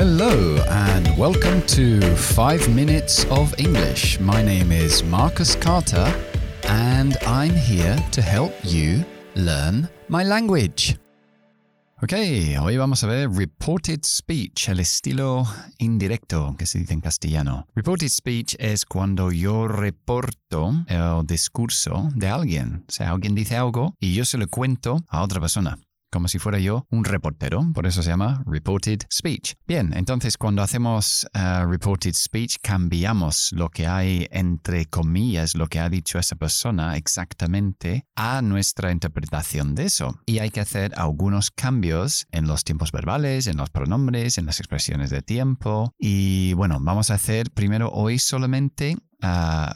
Hello, and welcome to 5 Minutes of English. My name is Marcus Carter, and I'm here to help you learn my language. Ok, hoy vamos a ver reported speech, el estilo indirecto que se dice en castellano. Reported speech es cuando yo reporto el discurso de alguien. O sea, alguien dice algo y yo se lo cuento a otra persona como si fuera yo un reportero, por eso se llama reported speech. Bien, entonces cuando hacemos uh, reported speech cambiamos lo que hay entre comillas, lo que ha dicho esa persona exactamente a nuestra interpretación de eso. Y hay que hacer algunos cambios en los tiempos verbales, en los pronombres, en las expresiones de tiempo. Y bueno, vamos a hacer primero hoy solamente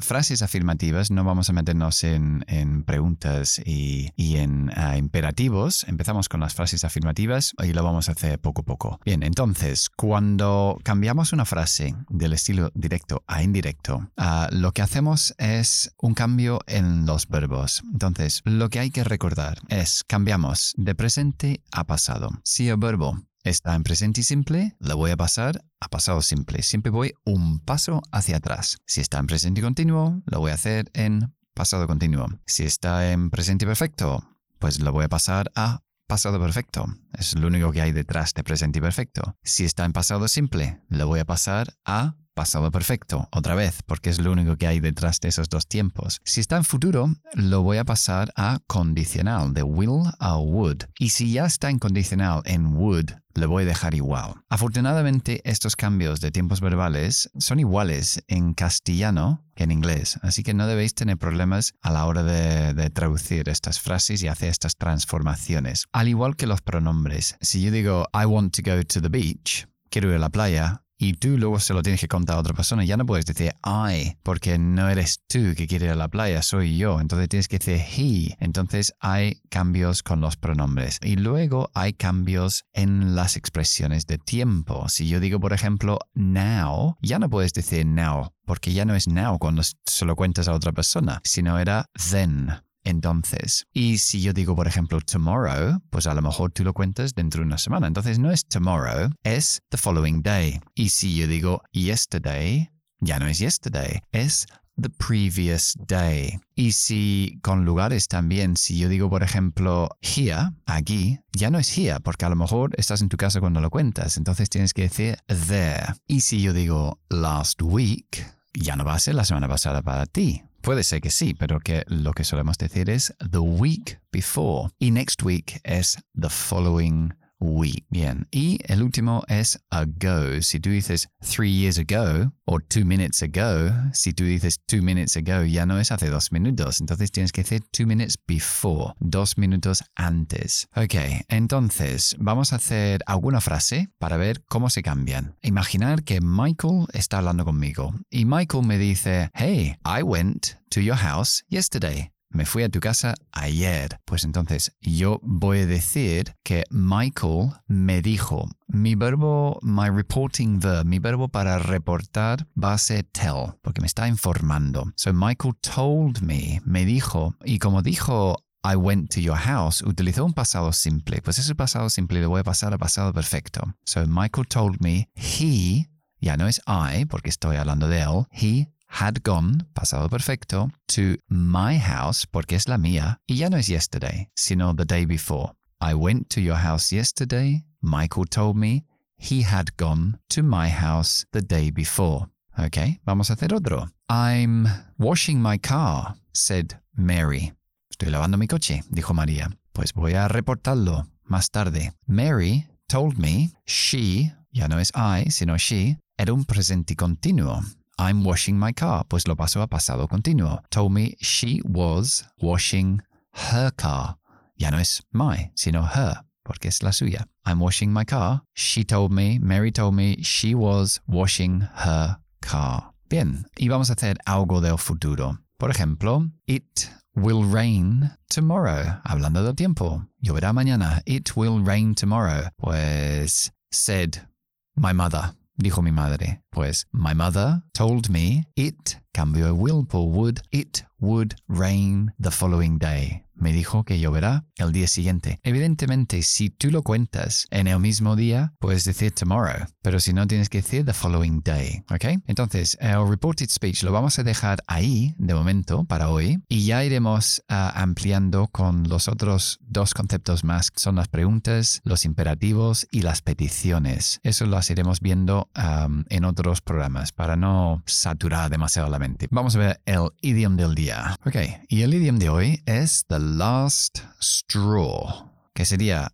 frases afirmativas, no vamos a meternos en, preguntas y, en imperativos. Empezamos con las frases afirmativas y lo vamos a hacer poco a poco. Bien, entonces, cuando cambiamos una frase del estilo directo a indirecto, lo que hacemos es un cambio en los verbos. Entonces, lo que hay que recordar es cambiamos de presente a pasado. Si el verbo está en presente simple, lo voy a pasar a pasado simple. Siempre voy un paso hacia atrás. Si está en presente continuo, lo voy a hacer en pasado continuo. Si está en presente perfecto, pues lo voy a pasar a pasado perfecto. Es lo único que hay detrás de presente perfecto. Si está en pasado simple, lo voy a pasar a pasado perfecto, otra vez, porque es lo único que hay detrás de esos dos tiempos. Si está en futuro, lo voy a pasar a condicional, de will a would. Y si ya está en condicional en would, le voy a dejar igual. Afortunadamente, estos cambios de tiempos verbales son iguales en castellano que en inglés, así que no debéis tener problemas a la hora de, de, traducir estas frases y hacer estas transformaciones. Al igual que los pronombres, si yo digo I want to go to the beach, quiero ir a la playa, y tú luego se lo tienes que contar a otra persona. Ya no puedes decir I, porque no eres tú que quiere ir a la playa, soy yo. Entonces tienes que decir he. Entonces hay cambios con los pronombres. Y luego hay cambios en las expresiones de tiempo. Si yo digo, por ejemplo, now, ya no puedes decir now, porque ya no es now cuando se lo cuentas a otra persona, sino era then entonces. Y si yo digo, por ejemplo, tomorrow, pues a lo mejor tú lo cuentas dentro de una semana. Entonces no es tomorrow, es the following day. Y si yo digo yesterday, ya no es yesterday, es the previous day. Y si con lugares también, si yo digo, por ejemplo, here, aquí, ya no es here, porque a lo mejor estás en tu casa cuando lo cuentas, entonces tienes que decir there. Y si yo digo last week, ya no va a ser la semana pasada para ti, Puede ser que sí, pero que lo que solemos decir es the week before. Y next week es the following week. Bien. Y el último es ago. Si tú dices three years ago o two minutes ago, si tú dices two minutes ago, ya no es hace dos minutos. Entonces tienes que decir two minutes before, dos minutos antes. Ok, entonces vamos a hacer alguna frase para ver cómo se cambian. Imaginar que Michael está hablando conmigo y Michael me dice, hey, I went to your house yesterday me fui a tu casa ayer. Pues entonces yo voy a decir que Michael me dijo, mi verbo, my reporting verb, mi verbo para reportar va a ser tell, porque me está informando. So Michael told me, me dijo, y como dijo I went to your house, utilizó un pasado simple. Pues ese pasado simple lo voy a pasar a pasado perfecto. So Michael told me he, ya no es I, porque estoy hablando de él, he had gone, pasado perfecto, to my house, porque es la mía, y ya no es yesterday, sino the day before. I went to your house yesterday. Michael told me he had gone to my house the day before. Ok, vamos a hacer otro. I'm washing my car, said Mary. Estoy lavando mi coche, dijo María. Pues voy a reportarlo más tarde. Mary told me she, ya no es I, sino she, era un presente continuo. I'm washing my car, pues lo paso a pasado continuo. Told me she was washing her car. Ya no es my, sino her, porque es la suya. I'm washing my car. She told me, Mary told me she was washing her car. Bien, y vamos a hacer algo del futuro. Por ejemplo, it will rain tomorrow. Hablando del tiempo. Lloverá mañana. It will rain tomorrow. Pues said my mother dijo mi madre. Pues, my mother told me it, cambio will por would, it would rain the following day. Me dijo que lloverá el día siguiente. Evidentemente, si tú lo cuentas en el mismo día, puedes decir tomorrow, pero si no tienes que decir the following day, ¿ok? Entonces, el reported speech lo vamos a dejar ahí de momento para hoy y ya iremos uh, ampliando con los otros dos conceptos más, son las preguntas, los imperativos y las peticiones. Eso las iremos viendo um, en otros programas para no saturar demasiado la mente. Vamos a ver el idioma del día. Ok, y el idioma de hoy es the last straw, que sería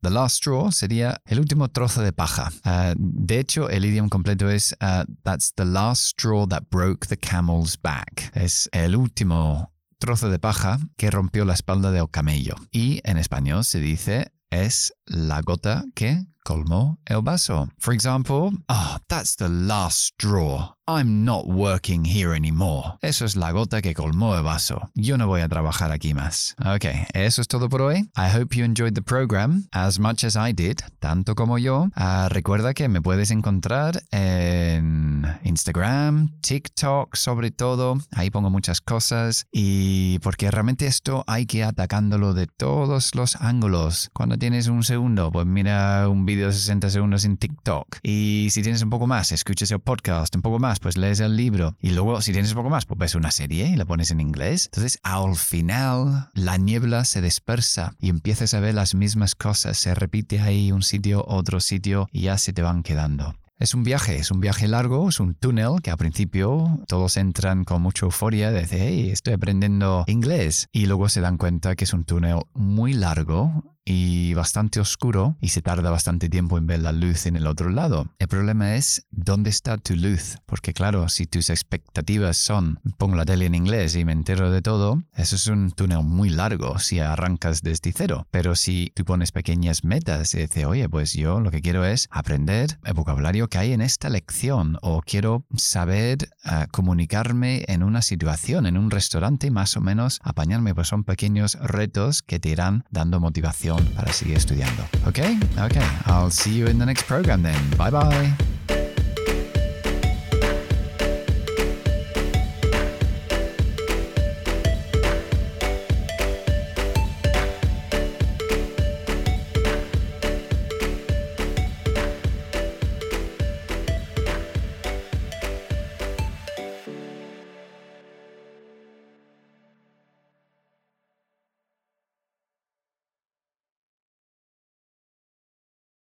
The last straw sería el último trozo de paja. Uh, de hecho, el idioma completo es uh, That's the last straw that broke the camel's back. Es el último trozo de paja que rompió la espalda del camello. Y en español se dice es la gota que colmó el vaso. For example, ah, that's the last straw. I'm not working here anymore. Eso es la gota que colmó el vaso. Yo no voy a trabajar aquí más. Ok, eso es todo por hoy. I hope you enjoyed the program as much as I did, tanto como yo. Uh, recuerda que me puedes encontrar en Instagram, TikTok sobre todo. Ahí pongo muchas cosas y porque realmente esto hay que atacándolo de todos los ángulos. Cuando tienes un segundo, pues mira un vídeo de 60 segundos en TikTok. Y si tienes un poco más, escuchas el podcast, un poco más pues lees el libro y luego si tienes un poco más, pues ves una serie y la pones en inglés. Entonces al final la niebla se dispersa y empiezas a ver las mismas cosas, se repite ahí un sitio, otro sitio y ya se te van quedando. Es un viaje, es un viaje largo, es un túnel que al principio todos entran con mucha euforia, de decir, hey, estoy aprendiendo inglés. Y luego se dan cuenta que es un túnel muy largo y bastante oscuro y se tarda bastante tiempo en ver la luz en el otro lado. El problema es dónde está tu luz, porque claro, si tus expectativas son pongo la tele en inglés y me entero de todo, eso es un túnel muy largo si arrancas desde cero. Pero si tú pones pequeñas metas y dices, oye, pues yo lo que quiero es aprender el vocabulario que hay en esta lección o quiero saber uh, comunicarme en una situación, en un restaurante más o menos apañarme, pues son pequeños retos que te irán dando motivación seguir estudiando. Okay? Okay. I'll see you in the next program then. Bye bye.